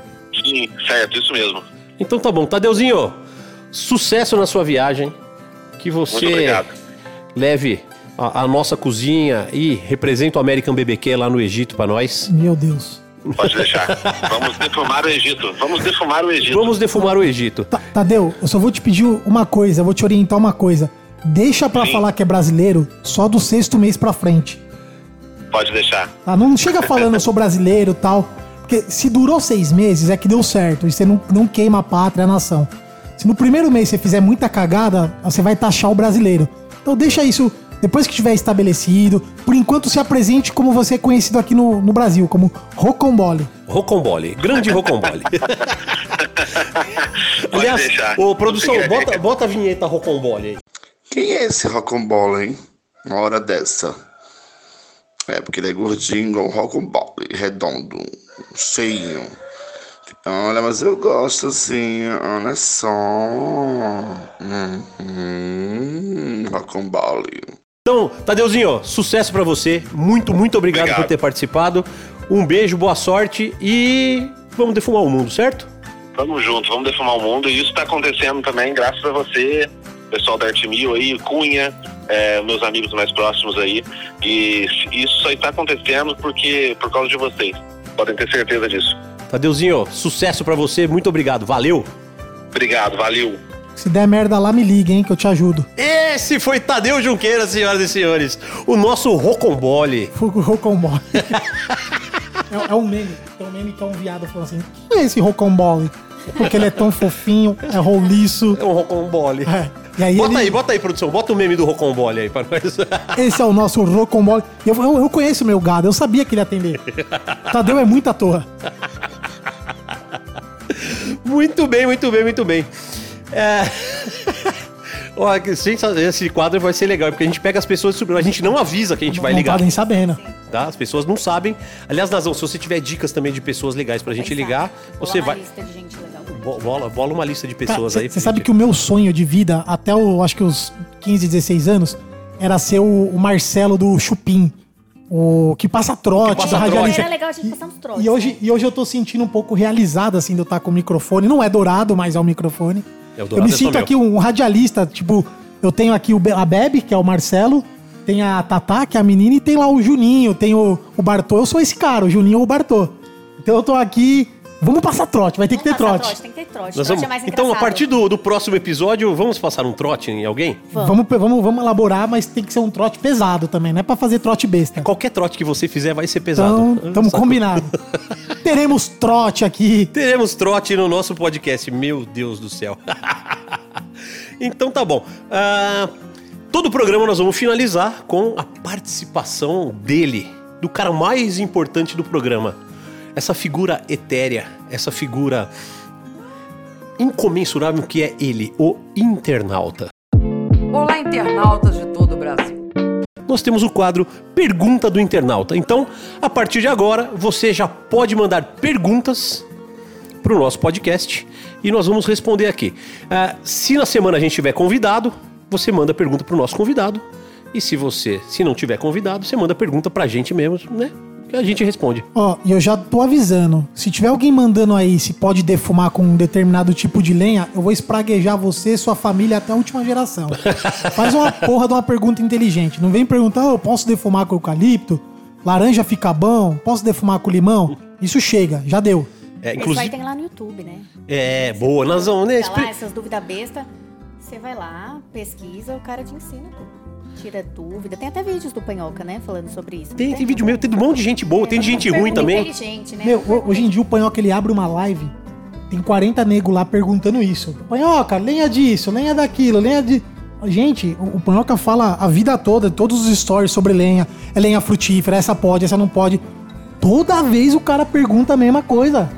Sim, certo, isso mesmo. Então tá bom. Tadeuzinho, sucesso na sua viagem. Que Muito você leve a, a nossa cozinha e represente o American BBQ lá no Egito pra nós. Meu Deus. Pode deixar. Vamos defumar o Egito. Vamos defumar o Egito. Vamos defumar o Egito. Ta- Tadeu, eu só vou te pedir uma coisa, vou te orientar uma coisa. Deixa pra Sim. falar que é brasileiro só do sexto mês pra frente. Pode deixar. Tá? Não chega falando eu sou brasileiro e tal. Porque se durou seis meses é que deu certo. E você não, não queima a pátria, a nação. Se no primeiro mês você fizer muita cagada, você vai taxar o brasileiro. Então deixa isso. Depois que estiver estabelecido, por enquanto se apresente como você é conhecido aqui no, no Brasil, como Rocombole. Rocombole, grande Rocombole. Aliás, ô, produção, bota, bota a vinheta Rocombole aí. Quem é esse rocambole, hein? Uma hora dessa. É, porque ele é gordinho, igual um rocambole, redondo, cheinho. Olha, mas eu gosto assim, olha só. Hum, hum, rocambole. Então, Tadeuzinho, sucesso pra você. Muito, muito obrigado, Obrigado. por ter participado. Um beijo, boa sorte e vamos defumar o mundo, certo? Tamo junto, vamos defumar o mundo. E isso tá acontecendo também, graças a você, pessoal da Arte Mil aí, Cunha, é, meus amigos mais próximos aí. E isso aí tá acontecendo porque por causa de vocês. Podem ter certeza disso. Tadeuzinho, sucesso pra você. Muito obrigado. Valeu. Obrigado, valeu. Se der merda lá, me liga, hein, que eu te ajudo. Esse foi Tadeu Junqueira, senhoras e senhores. O nosso Rocombole. Fogo Rocombole. é, é um meme. Tem um meme que é um viado falando assim: quem é esse Rocombole? Porque ele é tão fofinho, é roliço. É um Rocombole. É. E aí Bota ele- aí, bota aí, produção. Bota o meme do Rocombole aí pra nós. Esse é o nosso Rocombole. Eu, eu, eu conheço o meu gado, eu sabia que ele ia atender. Tadeu é muita toa. Muito bem, muito bem, muito bem. É... Ó, Esse quadro vai ser legal, porque a gente pega as pessoas, sobre- a gente não avisa que a gente vai não ligar, tá nem sabendo. tá? As pessoas não sabem. Aliás, Nazão, se você tiver dicas também de pessoas legais pra gente Exato. ligar, Vou você na vai... lista de gente legal. Bo- Bola, bola uma lista de pessoas aí. Você sabe que o meu sonho de vida, até o, acho que os 15, 16 anos, era ser o, o Marcelo do Chupim. O que passa trote, passa da radialista. Era legal a gente passar uns trotes. E hoje, né? e hoje eu tô sentindo um pouco realizado, assim, de eu estar com o microfone. Não é dourado, mas é o microfone. É, o eu me é sinto meu. aqui um radialista, tipo, eu tenho aqui a Bebe, que é o Marcelo, tem a Tatá, que é a menina, e tem lá o Juninho, tem o, o Bartô. Eu sou esse cara, o Juninho ou o Bartô. Então eu tô aqui. Vamos passar trote, vai ter que ter Vamos passar trote. Tem que ter trote. Nós trote vamos- é mais Então, a partir do, do próximo episódio, vamos passar um trote em alguém? Vamos, vamos, vamos elaborar, mas tem que ser um trote pesado também, não é pra fazer trote besta. Qualquer trote que você fizer vai ser pesado. Então, estamos Sacou? combinados. Teremos trote aqui. Teremos trote no nosso podcast. Meu Deus do céu. então tá bom. Ah, Todo o programa nós vamos finalizar com a participação dele, do cara mais importante do programa. Essa figura etérea, essa figura incomensurável que é ele, o internauta. Olá, internautas de todo o Brasil. Nós temos o quadro Pergunta do Internauta. Então, a partir de agora, você já pode mandar perguntas para o nosso podcast e nós vamos responder aqui. Ah, se na semana a gente tiver convidado, você manda pergunta para o nosso convidado. E se você, se não tiver convidado, você manda pergunta para a gente mesmo, né? Que a gente responde. Ó, e eu já tô avisando. Se tiver alguém mandando aí se pode defumar com um determinado tipo de lenha, eu vou espraguejar você e sua família até a última geração. Faz uma porra de uma pergunta inteligente. Não vem perguntar, eu posso defumar com eucalipto? Laranja fica bom? Posso defumar com limão? Isso chega, já deu. É, Isso aí tem lá no YouTube, né? É, boa, nós vamos, né? Tá lá, essas dúvidas besta. Você vai lá, pesquisa, o cara te ensina tudo. Tira dúvida. Tem até vídeos do Panhoca, né? Falando sobre isso. Tem, tem vídeo meu, tem um monte de gente boa, tem de gente ruim Pergunta também. inteligente, né? Meu, ho- hoje em dia o Panhoca ele abre uma live, tem 40 nego lá perguntando isso. Panhoca, lenha disso, lenha daquilo, lenha de. Gente, o Panhoca fala a vida toda, todos os stories sobre lenha. É lenha frutífera, essa pode, essa não pode. Toda vez o cara pergunta a mesma coisa.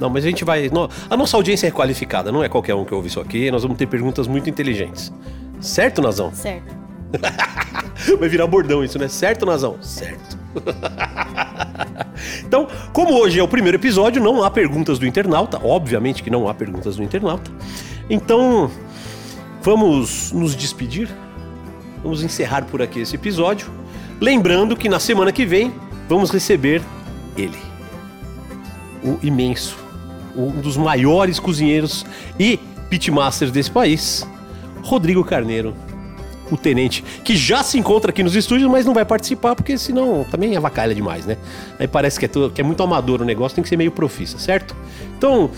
Não, mas a gente vai. A nossa audiência é qualificada, não é qualquer um que ouve isso aqui. Nós vamos ter perguntas muito inteligentes. Certo, Nazão? Certo. Vai virar bordão isso, né? Certo, Nazão? Certo. então, como hoje é o primeiro episódio, não há perguntas do internauta. Obviamente que não há perguntas do internauta. Então, vamos nos despedir. Vamos encerrar por aqui esse episódio. Lembrando que na semana que vem vamos receber ele. O imenso, um dos maiores cozinheiros e pitmasters desse país, Rodrigo Carneiro o tenente, que já se encontra aqui nos estúdios, mas não vai participar, porque senão também avacalha demais, né? Aí parece que é, tudo- que é muito amador o negócio, tem que ser meio profissa, certo? Então,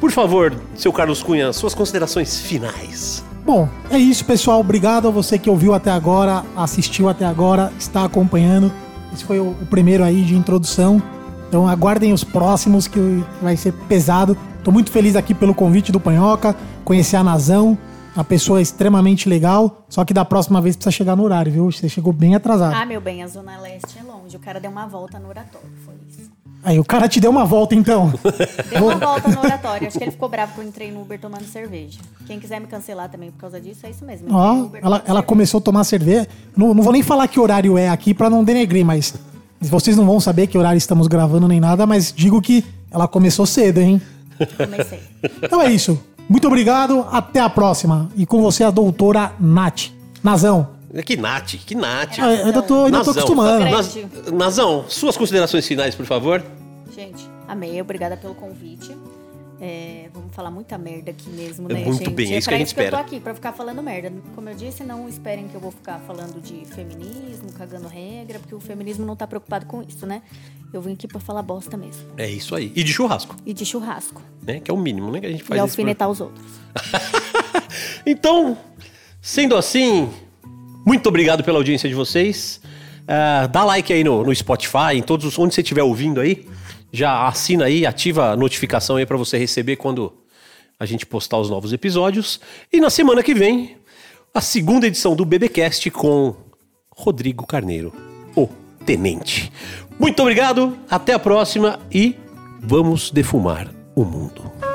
por favor, seu Carlos Cunha, suas considerações finais. Bom, é isso, pessoal. Obrigado a você que ouviu até agora, assistiu até agora, está acompanhando. Esse foi o, primeiro aí de introdução. Então aguardem os próximos que vai ser pesado. Tô muito feliz aqui pelo convite do Panhoca, conhecer a Nazão, uma pessoa extremamente legal. Só que da próxima vez precisa chegar no horário, viu? Você chegou bem atrasado. Ah, meu bem, a Zona Leste é longe. O cara deu uma volta no oratório, foi isso. Aí o cara te deu uma volta então. Deu uma volta no oratório. Acho que ele ficou bravo que eu entrei no Uber tomando cerveja. Quem quiser me cancelar também por causa disso, é isso mesmo. Eu Ó, ela, ela começou a tomar cerveja. Não, não vou nem falar que horário é aqui pra não denegrir, mas vocês não vão saber que horário estamos gravando nem nada, mas digo que ela começou cedo, hein? Comecei. Então é isso. Muito obrigado, até a próxima. E com você a doutora Nath. Nazão. Que Nath, que Nath. Ah, eu ainda tô, ainda tô Nazão. acostumando. Naz- Naz- Nazão, suas considerações finais, por favor. Gente, amei. Obrigada pelo convite. É, vamos falar muita merda aqui mesmo, É né, muito gente? bem, é isso que pra a gente que eu tô espera. aqui, pra ficar falando merda. Como eu disse, não esperem que eu vou ficar falando de feminismo, cagando regra, porque o feminismo não tá preocupado com isso, né? Eu vim aqui pra falar bosta mesmo. É isso aí. E de churrasco, E de churrasco. né? Que é o mínimo, né? Que a gente faz e alfinetar os outros. Então, sendo assim, muito obrigado pela audiência de vocês. Ah, dá like aí no, no Spotify, em todos os onde você estiver ouvindo aí. Já assina aí, ativa a notificação aí para você receber quando a gente postar os novos episódios. E na semana que vem, a segunda edição do BBcast com Rodrigo Carneiro, o Tenente. Muito obrigado, até a próxima e vamos defumar o mundo.